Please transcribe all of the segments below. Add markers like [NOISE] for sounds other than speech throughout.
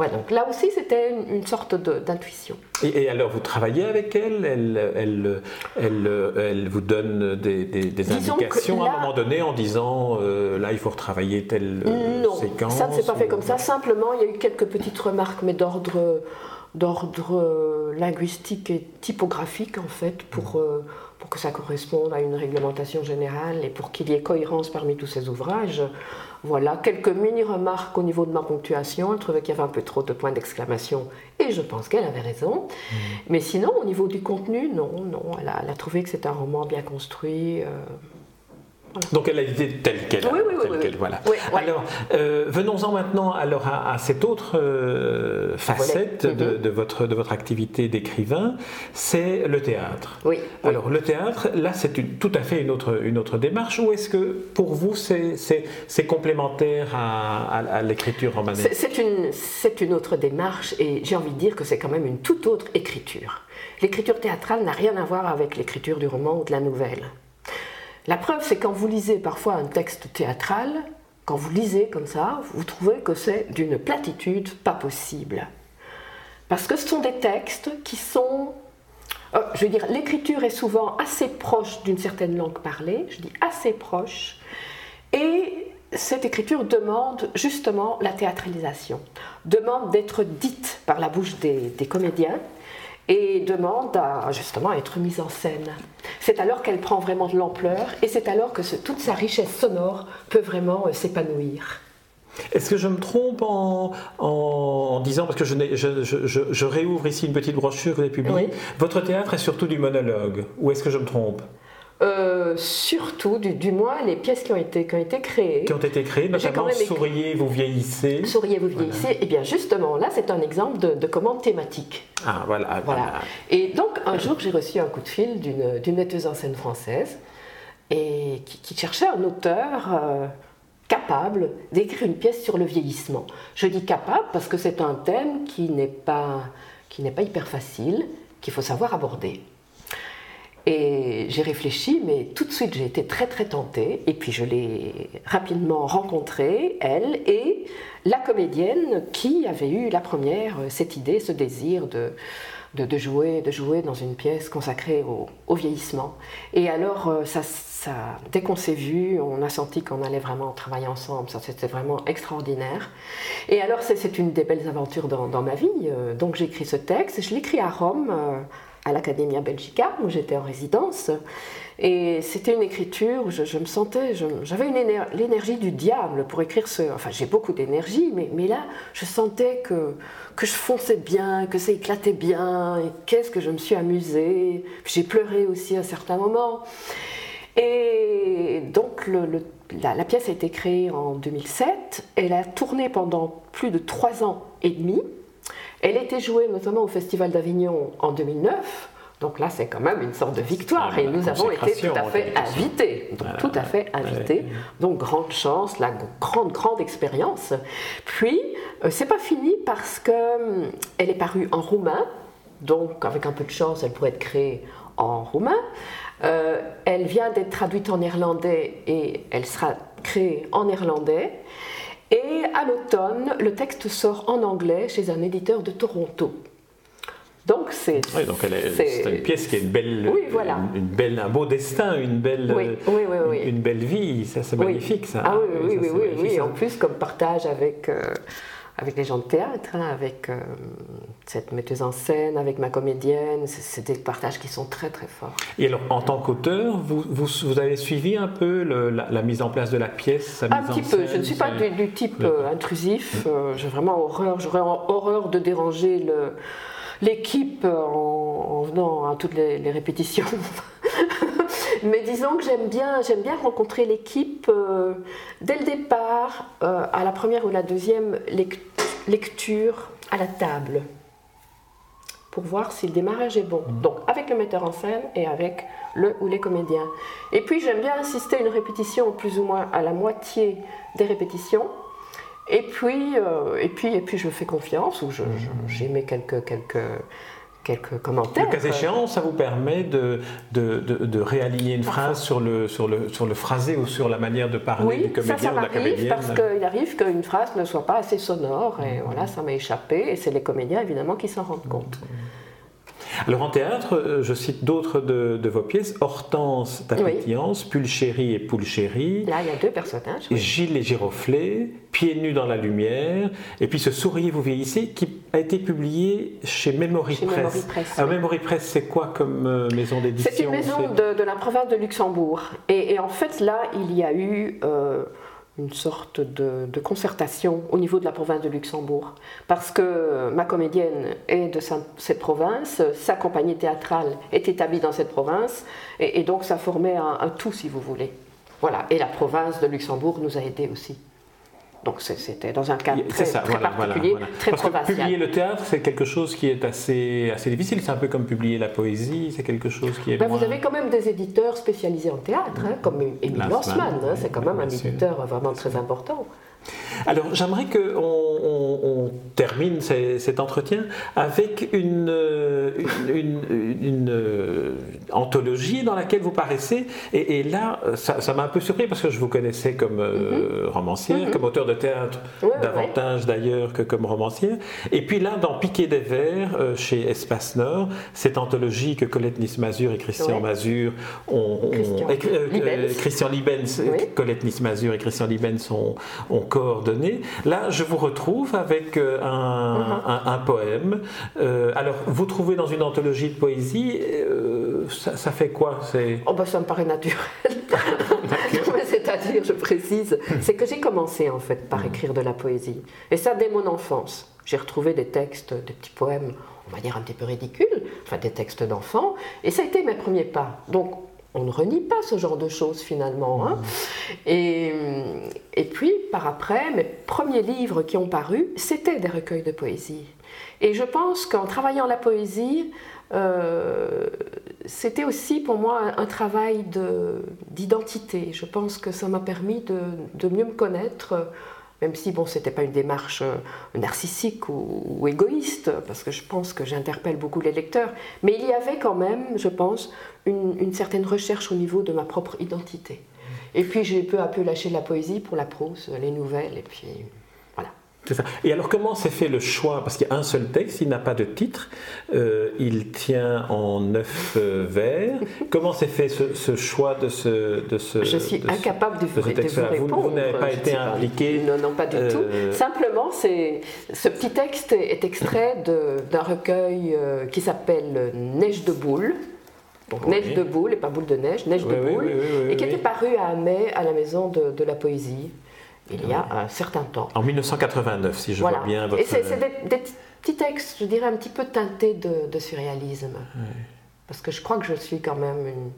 Voilà, donc là aussi, c'était une, sorte d'intuition. Et, et alors, vous travaillez avec elle? Elle, elle, elle, elle vous donne des, indications à un moment donné en disant euh, là, il faut retravailler telle euh, non, séquence ça ne s'est pas fait comme ça. Simplement, il y a eu quelques petites remarques, mais d'ordre d'ordre euh, linguistique et typographique, en fait, pour, euh, pour que ça corresponde à une réglementation générale et pour qu'il y ait cohérence parmi tous ces ouvrages. Voilà, quelques mini-remarques au niveau de ma ponctuation. Elle trouvait qu'il y avait un peu trop de points d'exclamation et je pense qu'elle avait raison. Mais sinon, au niveau du contenu, non, non. Elle a, elle a trouvé que c'était un roman bien construit. euh, Donc elle a été telle qu'elle. Oui, oui, oui, telle oui, qu'elle. Voilà. Alors, euh, venons-en maintenant alors à, à cette autre euh, facette Volet. de, de votre, de votre activité d'écrivain, c'est le théâtre. Oui. Alors le théâtre, là c'est tout à fait une autre, une autre démarche, ou est-ce que pour vous c'est complémentaire à, à- à l'écriture romanesque? C'est une, c'est une autre démarche et j'ai envie de dire que c'est quand même une toute autre écriture. L'écriture théâtrale n'a rien à voir avec l'écriture du roman ou de la nouvelle. La preuve, c'est quand vous lisez parfois un texte théâtral, quand vous lisez comme ça, vous trouvez que c'est d'une platitude pas possible. Parce que ce sont des textes qui sont... euh, je veux dire, l'écriture est souvent assez proche d'une certaine langue parlée, je dis assez proche, et cette écriture demande justement la théâtralisation, demande d'être dite par la bouche des, des comédiens et demande à justement à être mise en scène. C'est alors qu'elle prend vraiment de l'ampleur et c'est alors que ce- toute sa richesse sonore peut vraiment euh, s'épanouir. Est-ce que je me trompe en, en- en disant, parce que je, n'ai- je, je- je- je réouvre ici une petite brochure que vous avez publiée, Oui. votre théâtre est surtout du monologue, ou est-ce que je me trompe? Euh, surtout, du, du moins, les pièces qui ont été, qui ont été créées. Qui ont été quand notamment même Souriez, vous vieillissez. Souriez, vous vieillissez. Et bien justement, là, c'est un exemple de, de commande thématique. Ah voilà, Voilà. Et donc, un jour, j'ai reçu un coup de fil d'une d'une metteuse en scène française et qui, qui cherchait un auteur euh, capable d'écrire une pièce sur le vieillissement. Je dis capable parce que c'est un thème qui n'est pas, qui n'est pas hyper facile, qu'il faut savoir aborder. Et j'ai réfléchi, mais tout de suite j'ai été très très tentée. Et puis je l'ai rapidement rencontrée, elle et la comédienne qui avait eu la première euh, cette idée, ce désir de, de, jouer, de jouer dans une pièce consacrée au, vieillissement. Et alors, euh, ça, dès qu'on s'est vu, on a senti qu'on allait vraiment travailler ensemble. Ça, c'était vraiment extraordinaire. Et alors, c'est, une des belles aventures dans, ma vie. Euh, Donc, j'ai écrit ce texte. Je l'ai écrit à Rome. À l'Academia Belgica, où j'étais en résidence. Et c'était une écriture où je, me sentais, j'avais l'énergie du diable pour écrire ce. Enfin, j'ai beaucoup d'énergie, mais, là, je sentais que, que je fonçais bien, que ça éclatait bien, et qu'est-ce que je me suis amusée. J'ai pleuré aussi à certains moments. Et donc, la pièce a été créée en 2007. Elle a tourné pendant plus de trois ans et demi. Elle était jouée notamment au Festival d'Avignon en 2009. Donc là, c'est quand même une sorte de victoire. Ah, Et nous avons été consécration, tout à fait invités. Donc, tout à fait invités. Donc, grande chance, la grande, grande expérience. Puis, euh, c'est pas fini parce que hum, elle est parue en roumain. Donc, avec un peu de chance, elle pourrait être créée en roumain. Euh, elle vient d'être traduite en néerlandais et elle sera créée en néerlandais. Et à l'automne, le texte sort en anglais chez un éditeur de Toronto. Donc c'est Oui, donc est- c'est- une pièce qui a une belle, Oui, voilà. une, une belle, un beau destin, une belle, Oui, oui. Une, une belle vie. Ça, c'est magnifique, ça. Ah oui, oui, ça, oui, oui. En plus, comme partage avec, euh, avec les gens de théâtre, hein, avec euh, cette metteuse en scène, avec ma comédienne, c'est des partages qui sont très très forts. Et alors, en tant qu'auteur, vous, vous, vous avez suivi un peu le- la, la mise en place de la pièce, sa Un mise en petit peu. Je ne suis pas du, du type Le- euh, intrusif. Euh, J'ai vraiment horreur. J'aurais horreur de déranger l'équipe en, en venant à toutes les, les répétitions. [LAUGHS] Mais disons que j'aime bien, j'aime bien rencontrer l'équipe euh, dès le départ, euh, à la première ou la deuxième lec- lecture à la table, pour voir si le démarrage est bon. Donc avec le metteur en scène et avec le ou les comédiens. Et puis j'aime bien insister une répétition plus ou moins à la moitié des répétitions. Et puis, euh, et puis, et puis je fais confiance, ou je- je- j'ai mis quelques, quelques, quelques commentaires. Le cas échéant, ça vous permet de, de, de, réaligner une phrase sur le, sur, le, sur le phrasé ou sur la manière de parler du comédien ça, ça ou de la comédienne. parce qu'il arrive qu'une phrase ne soit pas assez sonore, et voilà, ça m'a échappé, et c'est les comédiens évidemment qui s'en rendent compte. Alors en théâtre, euh, je cite d'autres de, vos pièces Hortense Tapétiance, Pulchérie et Poulchérie. Là, il y a deux personnages. Gilles et Giroflée, Pieds nus dans la lumière, et puis ce Souriez, vous vieillissez, qui a été publié chez Memory Press. Alors Memory Press, c'est quoi comme euh, maison d'édition C'est une maison de, la province de Luxembourg. Et, en fait, là, il y a eu. Euh, une sorte de, concertation au niveau de la province de Luxembourg. Parce que ma comédienne est de cette province, sa compagnie théâtrale est établie dans cette province, et, donc ça formait un, tout, si vous voulez. Voilà, et la province de Luxembourg nous a aidés aussi. Donc c'était dans un cadre très, particulier, très Parce Que publier le théâtre, c'est quelque chose qui est assez, assez difficile. C'est un peu comme publier la poésie, c'est quelque chose qui est. Ben, Vous avez quand même des éditeurs spécialisés en théâtre, hein, comme Émile Lorsman, hein, c'est quand même un éditeur vraiment très important. Alors j'aimerais qu'on on, termine cet entretien avec une, une, euh, anthologie dans laquelle vous paraissez, et, là ça m'a un peu surpris parce que je vous connaissais comme euh, mhm. romancière, mhm. comme auteur de théâtre, davantage d'ailleurs que comme romancière. Et puis là, dans Piquet des euh, chez Espace Nord, cette anthologie que Colette Nismazur et Christian Mazur ont... Christian, Libens, Colette et Christian Libens ont, ont. Là, je vous retrouve avec euh, uh-huh. un, poème. Euh, alors, vous trouvez dans une anthologie de poésie, euh, ça, fait quoi? Oh ben, Ça me paraît naturel. [LAUGHS] C'est-à-dire, je précise, c'est que j'ai commencé en fait par écrire de la poésie. Et ça dès mon enfance. J'ai retrouvé des textes, des petits poèmes, on va dire un petit peu ridicules, enfin des textes d'enfants, et ça a été mes premiers pas. Donc on ne renie pas ce genre de choses finalement. Hein. Et, et, puis, par après, mes premiers livres qui ont paru, c'était des recueils de poésie. Et je pense qu'en travaillant la poésie, euh, c'était aussi pour moi un, travail d'identité. Je pense que ça m'a permis de, de, mieux me connaître même si bon, c'était pas une démarche euh, narcissique ou, égoïste, parce que je pense que j'interpelle beaucoup les lecteurs, mais il y avait quand même, je pense, une, une certaine recherche au niveau de ma propre identité. Et puis j'ai peu à peu lâché la poésie pour la prose, les nouvelles, et puis et alors, comment s'est fait le choix? Parce qu'il y a un seul texte, il n'a pas de titre, euh, il tient en neuf euh, vers. Comment s'est fait ce, choix de ce, de ce Je suis incapable de, vous, répondre. Vous, n'avez pas été impliqué Non, non, pas du tout. Euh, Simplement, ce petit texte est extrait d'un recueil qui s'appelle Neige de boule. Donc, Neige de boule, et pas boule de neige, Neige de boule, et qui était paru à mai à la Maison de, de la Poésie il y a un certain temps. En 1989, si je vois bien votre... Et c'est des, petits textes, je dirais, un petit peu teintés de, surréalisme. Parce que je crois que je suis quand même une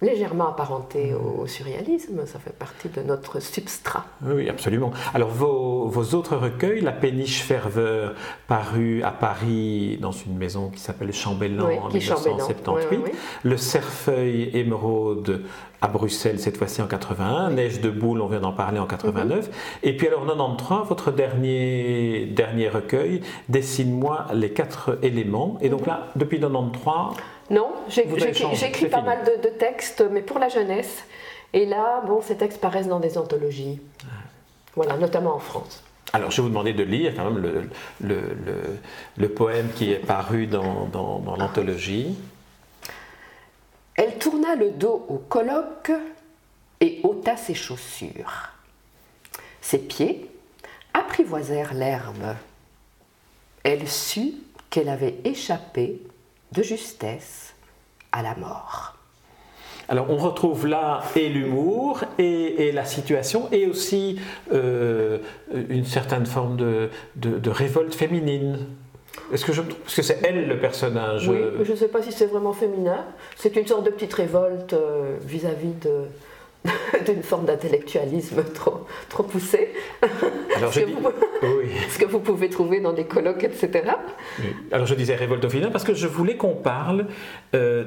légèrement apparenté au, surréalisme, ça fait partie de notre substrat. Oui, absolument. Alors vos, autres recueils, La péniche ferveur, paru à Paris dans une maison qui s'appelle Chambellan en 1978, Le cerfeuil émeraude à Bruxelles cette fois-ci en 81, Neige de boule, on vient d'en parler en 89, mhm. et puis alors 93, votre dernier, dernier recueil, Dessine-moi les quatre éléments, et donc mhm. là, depuis 93... Non, j'écris pas mal de, textes, mais pour la jeunesse. Et là, bon, ces textes paraissent dans des anthologies. Voilà, notamment en France. Alors, je vais vous demander de lire quand même le, le, le, poème qui est paru dans, dans, dans l'anthologie. Elle tourna le dos au colloque et ôta ses chaussures. Ses pieds apprivoisèrent l'herbe. Elle sut qu'elle avait échappé de justesse à la mort. Alors on retrouve là et l'humour et, la situation et aussi euh, une certaine forme de, de, révolte féminine. Est-ce que je Parce que c'est elle le personnage. Oui, euh, je ne sais pas si c'est vraiment féminin. C'est une sorte de petite révolte euh, vis-à-vis de, [LAUGHS] d'une forme d'intellectualisme trop, trop poussé. Alors je ce, dis... que vous, [LAUGHS] oui. ce que vous pouvez trouver dans des colloques, etc. Alors je disais révolte au féminin parce que je voulais qu'on parle euh,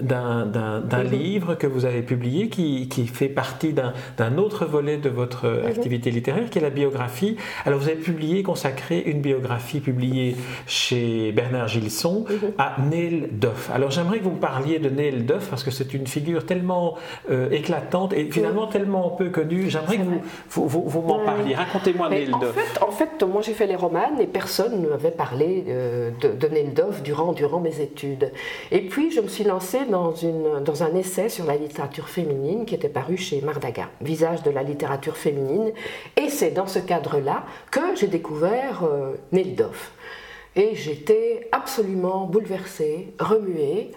d'un mm-hmm. livre que vous avez publié qui, qui fait partie d'un autre volet de votre mm-hmm. activité littéraire qui est la biographie. Alors vous avez publié, consacré une biographie publiée chez Bernard Gilson mm-hmm. à Neil Duff. Alors j'aimerais que vous me parliez de Neil Duff parce que c'est une figure tellement euh, éclatante et finalement tellement peu connue. J'aimerais que vous, vous, vous, m'en parliez. Racontez-moi. Fait, en fait, moi j'ai fait les romans et personne ne m'avait parlé euh, de, de Neil Duff durant, durant mes études. Et puis je me suis lancée dans, une, dans un essai sur la littérature féminine qui était paru chez Mardaga, Visage de la littérature féminine. Et c'est dans ce cadre-là que j'ai découvert euh, Neil Duff. Et j'étais absolument bouleversée, remuée,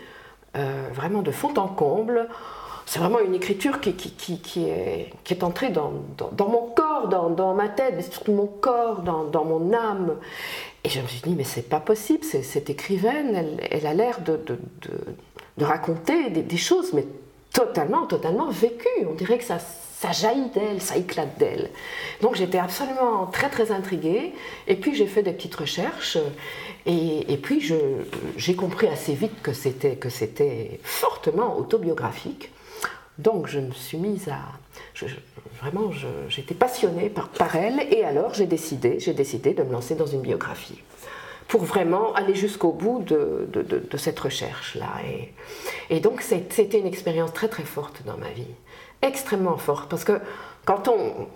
euh, vraiment de fond en comble. C'est vraiment une écriture qui, qui, qui, qui, est, entrée dans, dans, mon corps, dans, dans, ma tête, mais surtout mon corps, dans, mon âme. Et je me suis dit, mais c'est pas possible, cette écrivaine, elle, elle a l'air de, de, de, raconter des, des, choses, mais totalement, totalement vécues. On dirait que ça, ça jaillit d'elle, ça éclate d'elle. Donc j'étais absolument très, très intriguée. Et puis j'ai fait des petites recherches. Et, et puis j'ai compris assez vite que c'était fortement autobiographique. Donc je me suis mise à... Vraiment, j'étais passionnée par, elle, et alors j'ai décidé, décidé de me lancer dans une biographie, pour vraiment aller jusqu'au bout de, cette recherche-là. Et, et donc c'était une expérience très très forte dans ma vie, extrêmement forte, parce que quand on,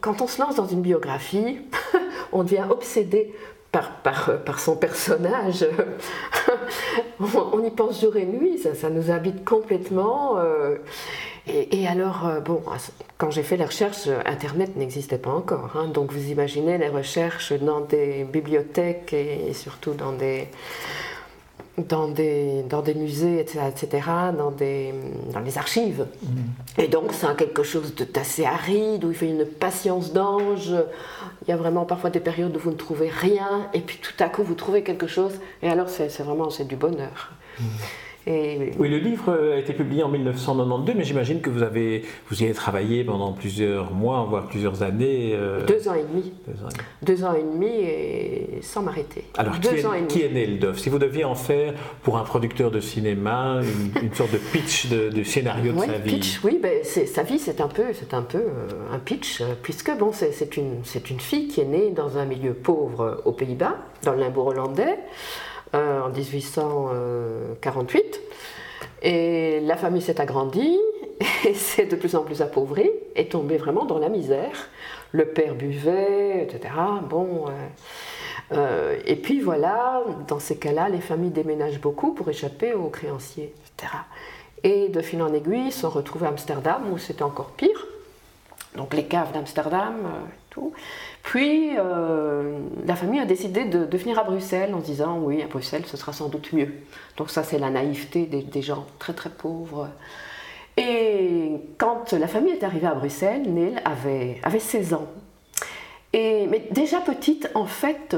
quand on se lance dans une biographie, [LAUGHS] on devient obsédé par, par, son personnage. [LAUGHS] on, y pense jour et nuit, ça, nous habite complètement. Euh, et, alors, euh, bon, quand j'ai fait les recherches, Internet n'existait pas encore. Hein, donc vous imaginez les recherches dans des bibliothèques et surtout dans des, dans des, dans des musées, etc., dans, des, dans les archives. Mmh. Et donc, c'est quelque chose d'assez aride, où il fait une patience d'ange. Il y a vraiment parfois des périodes où vous ne trouvez rien, et puis tout à coup, vous trouvez quelque chose, et alors, c'est vraiment c'est du bonheur. Mmh. Et... Oui, le livre a été publié en 1992, mais j'imagine que vous, avez, vous y avez travaillé pendant plusieurs mois, voire plusieurs années. Euh... Deux ans et demi. Deux ans et demi, Deux ans et, demi et sans m'arrêter. Alors, Deux qui, est, qui est né le Si vous deviez en faire pour un producteur de cinéma une, une sorte de pitch de, de scénario de sa pitch, vie. Oui, ben, sa vie, c'est un peu, c'est un, peu euh, un pitch, puisque bon, c'est une, une fille qui est née dans un milieu pauvre aux Pays-Bas, dans le limbourg hollandais euh, en 1848. Et la famille s'est agrandie [LAUGHS] et s'est de plus en plus appauvrie et tombée vraiment dans la misère. Le père buvait, etc. Bon. Euh, euh, et puis voilà, dans ces cas-là, les familles déménagent beaucoup pour échapper aux créanciers, etc. Et de fil en aiguille, ils sont retrouvés à Amsterdam où c'était encore pire. Donc les caves d'Amsterdam, euh, tout. Puis euh, la famille a décidé de, de, venir à Bruxelles en se disant oui, à Bruxelles ce sera sans doute mieux. Donc ça c'est la naïveté des, des, gens très très pauvres. Et quand la famille est arrivée à Bruxelles, Neil avait, avait 16 ans. Et, mais déjà petite, en fait,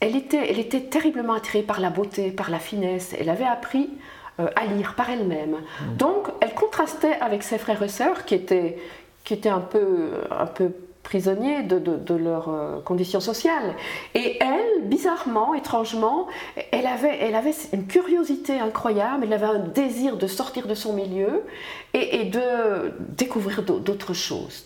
elle était, elle était terriblement attirée par la beauté, par la finesse. Elle avait appris euh, à lire par elle-même. Mmh. Donc elle contrastait avec ses frères et sœurs qui étaient, qui étaient un peu, un peu prisonniers de, de, de leurs euh, conditions sociales. Et elle, bizarrement, étrangement, elle avait, elle avait une curiosité incroyable, elle avait un désir de sortir de son milieu et, et de découvrir d'autres choses.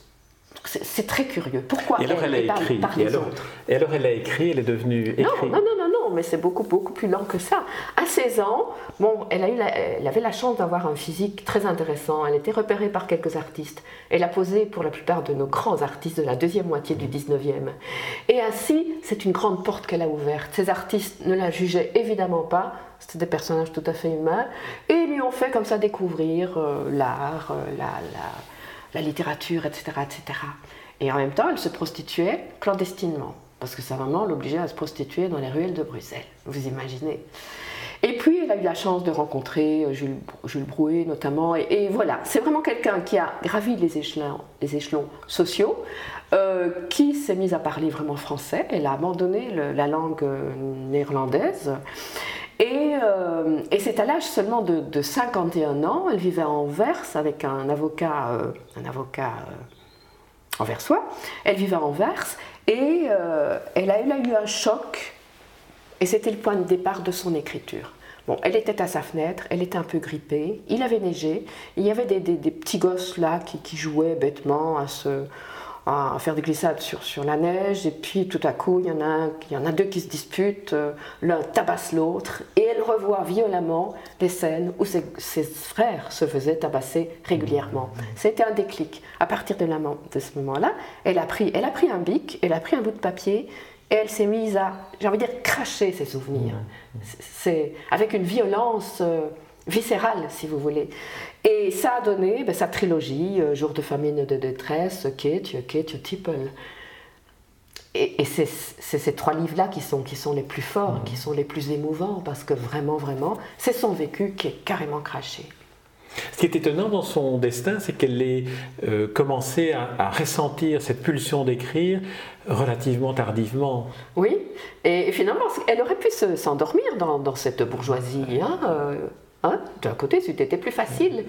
C'est très curieux. Pourquoi et alors elle, elle a écrit. Par et, alors, et alors elle a écrit, elle est devenue non, non mais c'est beaucoup, beaucoup plus lent que ça. À 16 ans, bon, elle, avait la chance d'avoir un physique très intéressant. Elle était repérée par quelques artistes. Elle a posé pour la plupart de nos grands artistes de la deuxième moitié du 19e. Et ainsi, c'est une grande porte qu'elle a ouverte. Ces artistes ne la jugeaient évidemment pas. C'était des personnages tout à fait humains. Et lui ont fait comme ça découvrir euh, l'art, euh, la, la la littérature, etc., etc. Et en même temps, elle se prostituait clandestinement, parce que sa maman l'obligeait à se prostituer dans les ruelles de Bruxelles, vous imaginez. Et puis, elle a eu la chance de rencontrer Jules, Jules Brouet, notamment, et, voilà, c'est vraiment quelqu'un qui a gravi les échelons, sociaux, euh, qui s'est mise à parler vraiment français, elle a abandonné la langue néerlandaise, et c'est à l'âge seulement de, 51 ans, elle vivait à Anvers avec un avocat, un avocat anversois. Elle vivait à Anvers et elle a eu un choc et c'était le point de départ de son écriture. Bon, elle était à sa fenêtre, elle était un peu grippée, il avait neigé, il y avait des, petits gosses là qui, jouaient bêtement à, se, à faire des glissades sur, sur la neige, et puis tout à coup, il y en a, il y en a deux qui se disputent, euh, l'un tabasse l'autre, et elle revoit violemment des scènes où ses, frères se faisaient tabasser régulièrement. C'était un déclic. À partir de, de ce moment-là, elle, a pris, elle a pris un bic, elle a pris un bout de papier, et elle s'est mise à, j'ai envie de dire, cracher ses souvenirs. C'est avec une violence euh, viscérale, si vous voulez. Et ça a donné ben, sa trilogie, euh, Jour de famine de détresse, Kate, Kate, Tipple. Et, et c'est ces trois livres-là qui sont, qui sont les plus forts, qui sont les plus émouvants, parce que vraiment, vraiment, c'est son vécu qui est carrément craché. Ce qui est étonnant dans son destin, c'est qu'elle ait euh, commencé à, ressentir cette pulsion d'écrire relativement tardivement. Oui, et, finalement, elle aurait pu s'endormir dans, cette bourgeoisie. Hein, euh, hein D'un côté, c'était plus facile.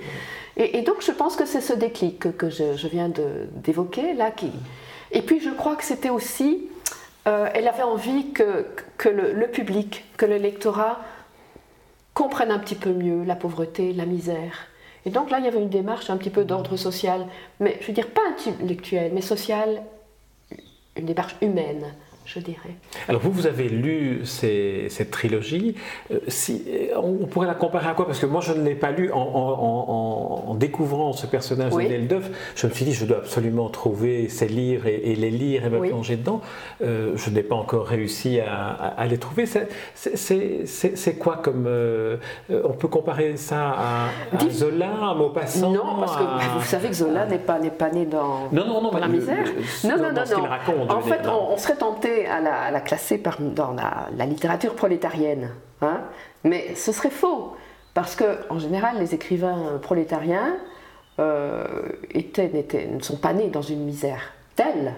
Et, donc, je pense que c'est ce déclic que, je, viens d'évoquer là. Qui... Et puis, je crois que c'était aussi. Euh, elle avait envie que, le, public, que le lectorat comprenne un petit peu mieux la pauvreté, la misère. Et donc là, il y avait une démarche un petit peu d'ordre social, mais je veux dire pas intellectuel, mais social, une démarche humaine je dirais. Alors vous, vous avez lu cette trilogie. Euh, si, on pourrait la comparer à quoi? Parce que moi, je ne l'ai pas lu. En, découvrant ce personnage oui. de je me suis dit, je dois absolument trouver ces livres et, les lire et me plonger dedans. Euh, je n'ai pas encore réussi à, les trouver. C'est quoi comme... Euh, on peut comparer ça à, Zola, à Maupassant Non, parce que vous savez que Zola n'est pas, pas né dans, non, non, non, la misère. non, non, non. non. Raconte, en fait, on, on serait tenté à la, classer dans la, littérature prolétarienne. Hein. Mais ce serait faux, parce que en général, les écrivains prolétariens euh, étaient, ne sont pas nés dans une misère telle,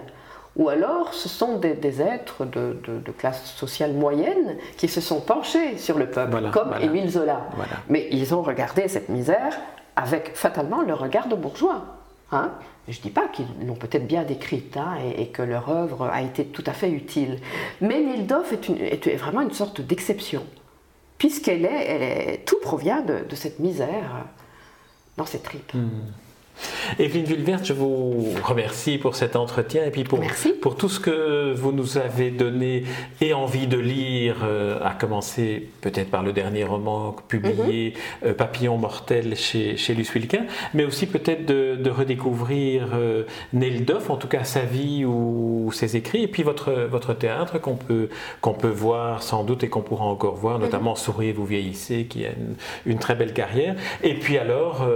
ou alors ce sont des, êtres de, classe sociale moyenne qui se sont penchés sur le peuple, comme Émile Zola. Mais ils ont regardé cette misère avec fatalement le regard de bourgeois. Hein? Je ne dis pas qu'ils l'ont peut-être bien décrite hein, et, que leur œuvre a été tout à fait utile. Mais Nildorf est, vraiment une sorte d'exception, puisqu'elle est, tout provient de, cette misère dans ses tripes. Hmm. Evelyne Villeverte, je vous remercie pour cet entretien et puis pour, pour tout ce que vous nous avez donné et envie de lire, euh, à commencer peut-être par le dernier roman publié, mhm. euh, Papillon mortel chez, chez Luce Wilquin, mais aussi peut-être de, redécouvrir euh, Neldoff, en tout cas sa vie ou, ses écrits, et puis votre, votre théâtre qu'on peut, qu'on peut voir sans doute et qu'on pourra encore voir, notamment mhm. Souriez, vous vieillissez, qui a une, une, très belle carrière. Et puis alors,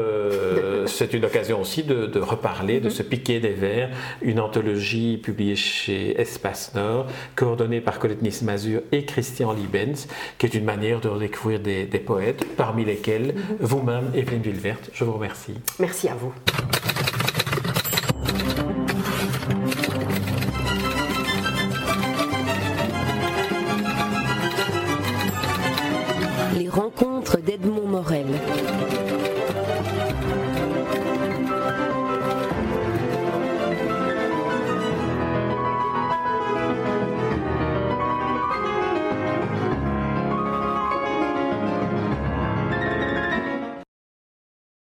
[LAUGHS] c'est une occasion aussi de, reparler, de mhm. se piquer des vers, une anthologie publiée chez Espace Nord, coordonnée par Colette Nismazur et Christian Liebens, qui est une manière de redécouvrir des, poètes, parmi lesquels mhm. vous-même, Evelyne Villeverte. Je vous remercie. Merci à vous.